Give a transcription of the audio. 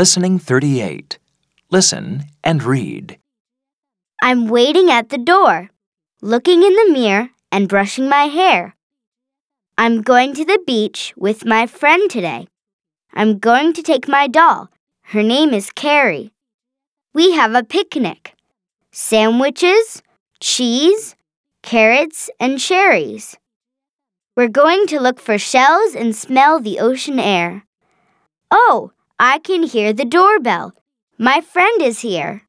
Listening 38. Listen and read. I'm waiting at the door, looking in the mirror and brushing my hair. I'm going to the beach with my friend today. I'm going to take my doll. Her name is Carrie. We have a picnic. Sandwiches, cheese, carrots, and cherries. We're going to look for shells and smell the ocean air. Oh, I can hear the doorbell. My friend is here.